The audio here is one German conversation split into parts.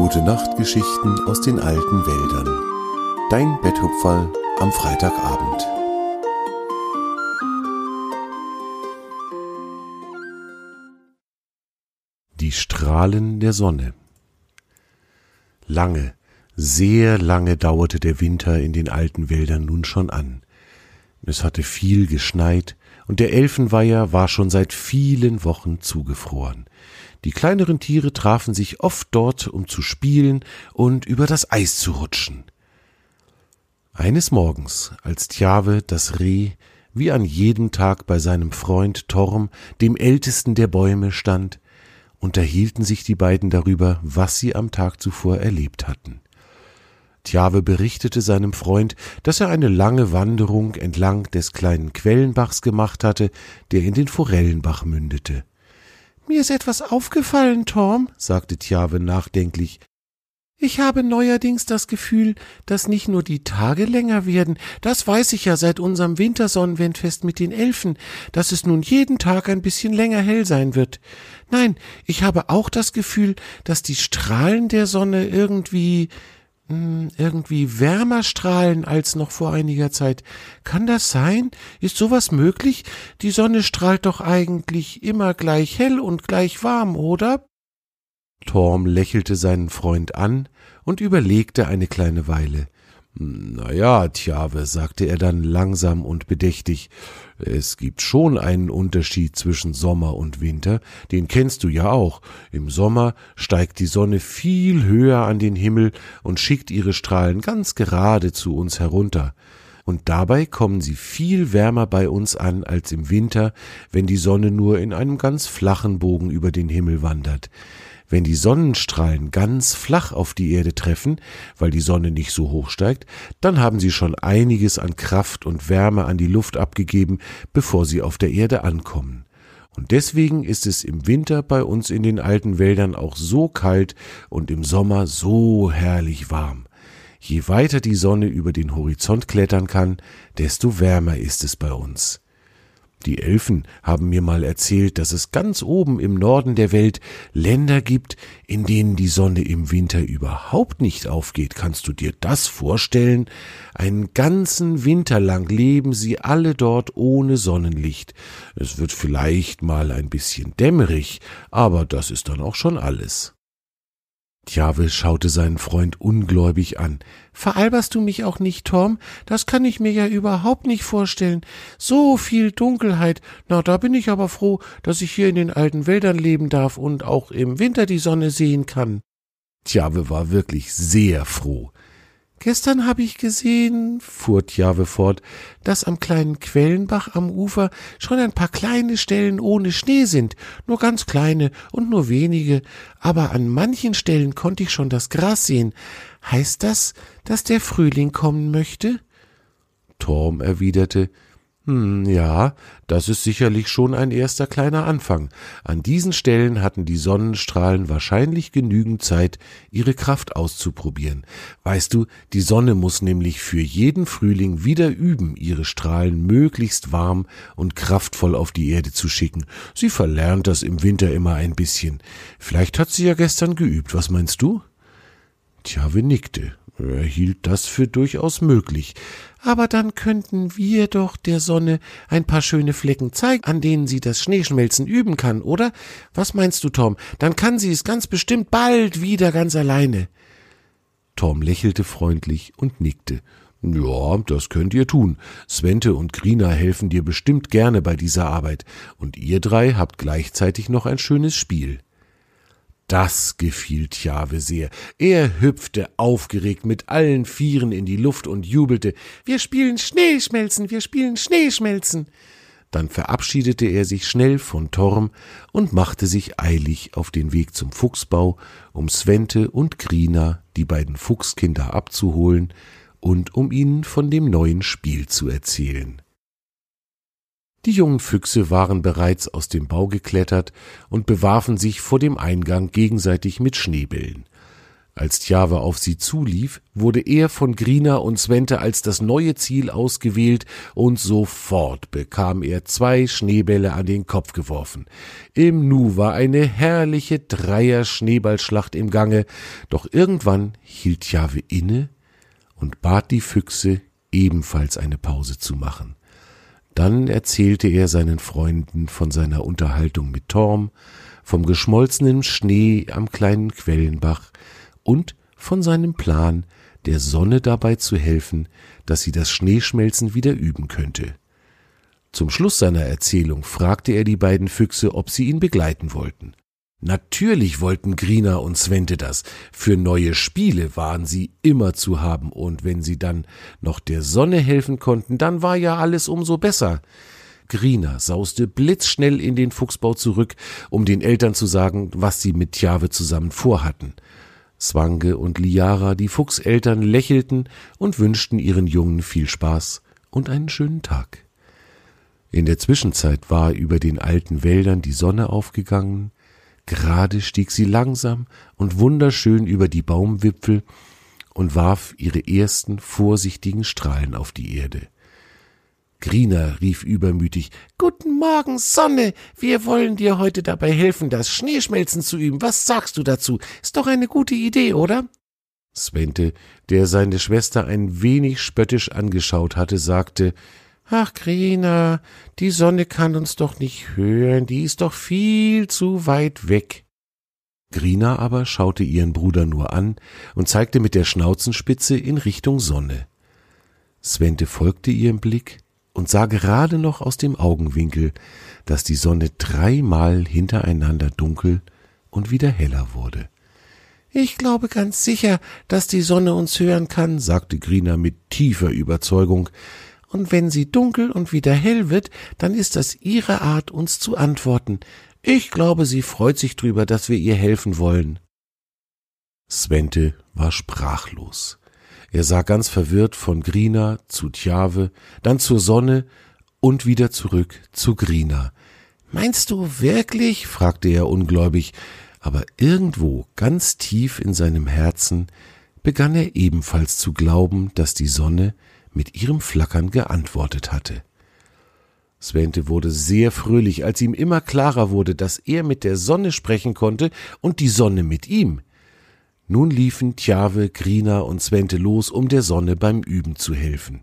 Gute Nachtgeschichten aus den alten Wäldern. Dein Betthupferl am Freitagabend. Die Strahlen der Sonne. Lange, sehr lange dauerte der Winter in den alten Wäldern nun schon an. Es hatte viel geschneit, und der Elfenweiher war schon seit vielen Wochen zugefroren. Die kleineren Tiere trafen sich oft dort, um zu spielen und über das Eis zu rutschen. Eines Morgens, als Tjave das Reh wie an jedem Tag bei seinem Freund Torm, dem ältesten der Bäume, stand, unterhielten sich die beiden darüber, was sie am Tag zuvor erlebt hatten. Tjave berichtete seinem Freund, dass er eine lange Wanderung entlang des kleinen Quellenbachs gemacht hatte, der in den Forellenbach mündete. Mir ist etwas aufgefallen, Torm, sagte Tjave nachdenklich. Ich habe neuerdings das Gefühl, dass nicht nur die Tage länger werden, das weiß ich ja seit unserem Wintersonnenwendfest mit den Elfen, dass es nun jeden Tag ein bisschen länger hell sein wird. Nein, ich habe auch das Gefühl, dass die Strahlen der Sonne irgendwie irgendwie wärmer strahlen als noch vor einiger Zeit. Kann das sein? Ist sowas möglich? Die Sonne strahlt doch eigentlich immer gleich hell und gleich warm, oder? Torm lächelte seinen Freund an und überlegte eine kleine Weile. Na ja, Tjave, sagte er dann langsam und bedächtig, es gibt schon einen Unterschied zwischen Sommer und Winter, den kennst du ja auch. Im Sommer steigt die Sonne viel höher an den Himmel und schickt ihre Strahlen ganz gerade zu uns herunter. Und dabei kommen sie viel wärmer bei uns an als im Winter, wenn die Sonne nur in einem ganz flachen Bogen über den Himmel wandert. Wenn die Sonnenstrahlen ganz flach auf die Erde treffen, weil die Sonne nicht so hoch steigt, dann haben sie schon einiges an Kraft und Wärme an die Luft abgegeben, bevor sie auf der Erde ankommen. Und deswegen ist es im Winter bei uns in den alten Wäldern auch so kalt und im Sommer so herrlich warm. Je weiter die Sonne über den Horizont klettern kann, desto wärmer ist es bei uns. Die Elfen haben mir mal erzählt, dass es ganz oben im Norden der Welt Länder gibt, in denen die Sonne im Winter überhaupt nicht aufgeht. Kannst du dir das vorstellen? Einen ganzen Winter lang leben sie alle dort ohne Sonnenlicht. Es wird vielleicht mal ein bisschen dämmerig, aber das ist dann auch schon alles. Tjave schaute seinen Freund ungläubig an. Veralberst du mich auch nicht, Tom? Das kann ich mir ja überhaupt nicht vorstellen. So viel Dunkelheit. Na, da bin ich aber froh, dass ich hier in den alten Wäldern leben darf und auch im Winter die Sonne sehen kann. Tjave war wirklich sehr froh. Gestern habe ich gesehen, fuhr Tjave fort, dass am kleinen Quellenbach am Ufer schon ein paar kleine Stellen ohne Schnee sind, nur ganz kleine und nur wenige, aber an manchen Stellen konnte ich schon das Gras sehen. Heißt das, dass der Frühling kommen möchte? Torm erwiderte, hm, ja, das ist sicherlich schon ein erster kleiner Anfang. An diesen Stellen hatten die Sonnenstrahlen wahrscheinlich genügend Zeit, ihre Kraft auszuprobieren. Weißt du, die Sonne muss nämlich für jeden Frühling wieder üben, ihre Strahlen möglichst warm und kraftvoll auf die Erde zu schicken. Sie verlernt das im Winter immer ein bisschen. Vielleicht hat sie ja gestern geübt, was meinst du? Tjawe nickte. Er hielt das für durchaus möglich. Aber dann könnten wir doch der Sonne ein paar schöne Flecken zeigen, an denen sie das Schneeschmelzen üben kann, oder? Was meinst du, Tom? Dann kann sie es ganz bestimmt bald wieder ganz alleine. Tom lächelte freundlich und nickte. Ja, das könnt ihr tun. Svente und Grina helfen dir bestimmt gerne bei dieser Arbeit, und ihr drei habt gleichzeitig noch ein schönes Spiel. Das gefiel Tjave sehr. Er hüpfte aufgeregt mit allen Vieren in die Luft und jubelte Wir spielen Schneeschmelzen, wir spielen Schneeschmelzen. Dann verabschiedete er sich schnell von Torm und machte sich eilig auf den Weg zum Fuchsbau, um Svente und Grina, die beiden Fuchskinder, abzuholen und um ihnen von dem neuen Spiel zu erzählen. Die jungen Füchse waren bereits aus dem Bau geklettert und bewarfen sich vor dem Eingang gegenseitig mit Schneebällen. Als Tjave auf sie zulief, wurde er von Grina und Svente als das neue Ziel ausgewählt und sofort bekam er zwei Schneebälle an den Kopf geworfen. Im Nu war eine herrliche Dreier-Schneeballschlacht im Gange, doch irgendwann hielt Tjave inne und bat die Füchse, ebenfalls eine Pause zu machen. Dann erzählte er seinen Freunden von seiner Unterhaltung mit Torm, vom geschmolzenen Schnee am kleinen Quellenbach, und von seinem Plan, der Sonne dabei zu helfen, dass sie das Schneeschmelzen wieder üben könnte. Zum Schluss seiner Erzählung fragte er die beiden Füchse, ob sie ihn begleiten wollten. Natürlich wollten Grina und Svente das. Für neue Spiele waren sie immer zu haben, und wenn sie dann noch der Sonne helfen konnten, dann war ja alles umso besser. Grina sauste blitzschnell in den Fuchsbau zurück, um den Eltern zu sagen, was sie mit Tjave zusammen vorhatten. Swange und Liara, die Fuchseltern, lächelten und wünschten ihren Jungen viel Spaß und einen schönen Tag. In der Zwischenzeit war über den alten Wäldern die Sonne aufgegangen, gerade stieg sie langsam und wunderschön über die Baumwipfel und warf ihre ersten vorsichtigen Strahlen auf die Erde. Grina rief übermütig Guten Morgen, Sonne. Wir wollen dir heute dabei helfen, das Schneeschmelzen zu üben. Was sagst du dazu? Ist doch eine gute Idee, oder? Svente, der seine Schwester ein wenig spöttisch angeschaut hatte, sagte Ach, Grina, die Sonne kann uns doch nicht hören, die ist doch viel zu weit weg. Grina aber schaute ihren Bruder nur an und zeigte mit der Schnauzenspitze in Richtung Sonne. Svente folgte ihrem Blick, und sah gerade noch aus dem Augenwinkel, dass die Sonne dreimal hintereinander dunkel und wieder heller wurde. Ich glaube ganz sicher, dass die Sonne uns hören kann, sagte Grina mit tiefer Überzeugung, und wenn sie dunkel und wieder hell wird, dann ist das ihre Art, uns zu antworten. Ich glaube, sie freut sich drüber, dass wir ihr helfen wollen. Svente war sprachlos. Er sah ganz verwirrt von Grina zu Tjave, dann zur Sonne und wieder zurück zu Grina. Meinst du wirklich? fragte er ungläubig, aber irgendwo ganz tief in seinem Herzen begann er ebenfalls zu glauben, dass die Sonne mit ihrem Flackern geantwortet hatte. Svente wurde sehr fröhlich, als ihm immer klarer wurde, dass er mit der Sonne sprechen konnte und die Sonne mit ihm. Nun liefen Tjave, Grina und Svente los, um der Sonne beim Üben zu helfen.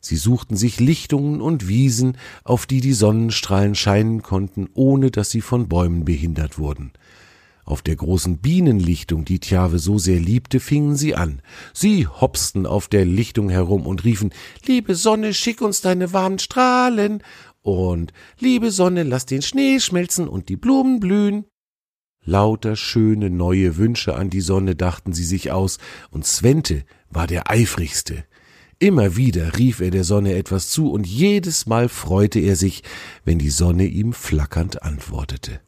Sie suchten sich Lichtungen und Wiesen, auf die die Sonnenstrahlen scheinen konnten, ohne dass sie von Bäumen behindert wurden. Auf der großen Bienenlichtung, die Tjave so sehr liebte, fingen sie an. Sie hopsten auf der Lichtung herum und riefen Liebe Sonne, schick uns deine warmen Strahlen und Liebe Sonne, lass den Schnee schmelzen und die Blumen blühen. Lauter schöne neue Wünsche an die Sonne dachten sie sich aus, und Svente war der eifrigste. Immer wieder rief er der Sonne etwas zu, und jedes Mal freute er sich, wenn die Sonne ihm flackernd antwortete.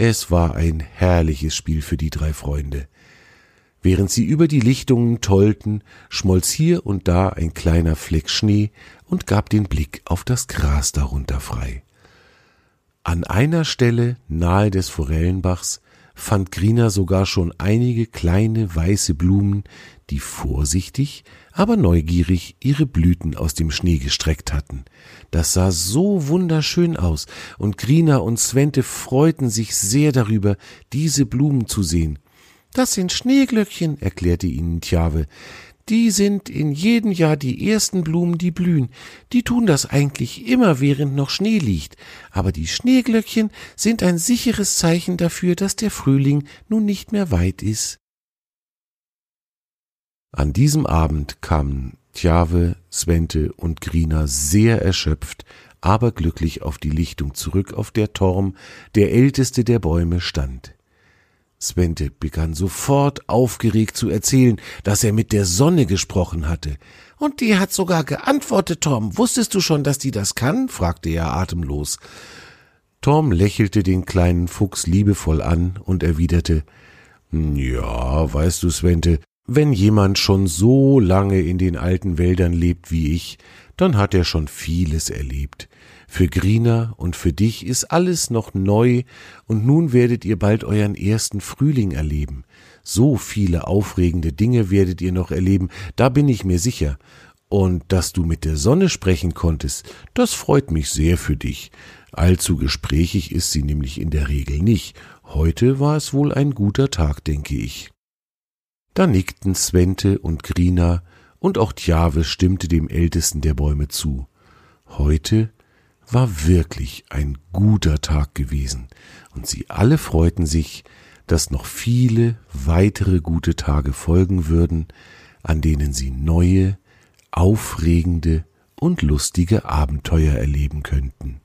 Es war ein herrliches Spiel für die drei Freunde. Während sie über die Lichtungen tollten, schmolz hier und da ein kleiner Fleck Schnee und gab den Blick auf das Gras darunter frei. An einer Stelle nahe des Forellenbachs fand Grina sogar schon einige kleine weiße Blumen, die vorsichtig, aber neugierig ihre Blüten aus dem Schnee gestreckt hatten. Das sah so wunderschön aus, und Grina und Svente freuten sich sehr darüber, diese Blumen zu sehen. Das sind Schneeglöckchen, erklärte ihnen Tjave. Die sind in jedem Jahr die ersten Blumen, die blühen. Die tun das eigentlich immer, während noch Schnee liegt. Aber die Schneeglöckchen sind ein sicheres Zeichen dafür, dass der Frühling nun nicht mehr weit ist. An diesem Abend kamen Tjave, Svente und Grina sehr erschöpft, aber glücklich auf die Lichtung zurück, auf der Torm, der älteste der Bäume, stand. Svente begann sofort aufgeregt zu erzählen, dass er mit der Sonne gesprochen hatte. Und die hat sogar geantwortet, Tom. Wusstest du schon, dass die das kann? fragte er atemlos. Tom lächelte den kleinen Fuchs liebevoll an und erwiderte Ja, weißt du, Svente, wenn jemand schon so lange in den alten Wäldern lebt wie ich, dann hat er schon vieles erlebt. Für Grina und für dich ist alles noch neu und nun werdet ihr bald euren ersten Frühling erleben. So viele aufregende Dinge werdet ihr noch erleben, da bin ich mir sicher. Und dass du mit der Sonne sprechen konntest, das freut mich sehr für dich. Allzu gesprächig ist sie nämlich in der Regel nicht. Heute war es wohl ein guter Tag, denke ich. Da nickten Svente und Grina, und auch Tjave stimmte dem ältesten der Bäume zu. Heute war wirklich ein guter Tag gewesen, und sie alle freuten sich, dass noch viele weitere gute Tage folgen würden, an denen sie neue, aufregende und lustige Abenteuer erleben könnten.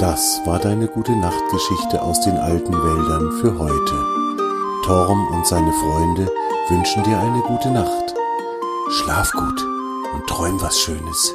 Das war deine gute Nachtgeschichte aus den alten Wäldern für heute. Torm und seine Freunde wünschen dir eine gute Nacht. Schlaf gut und träum was Schönes.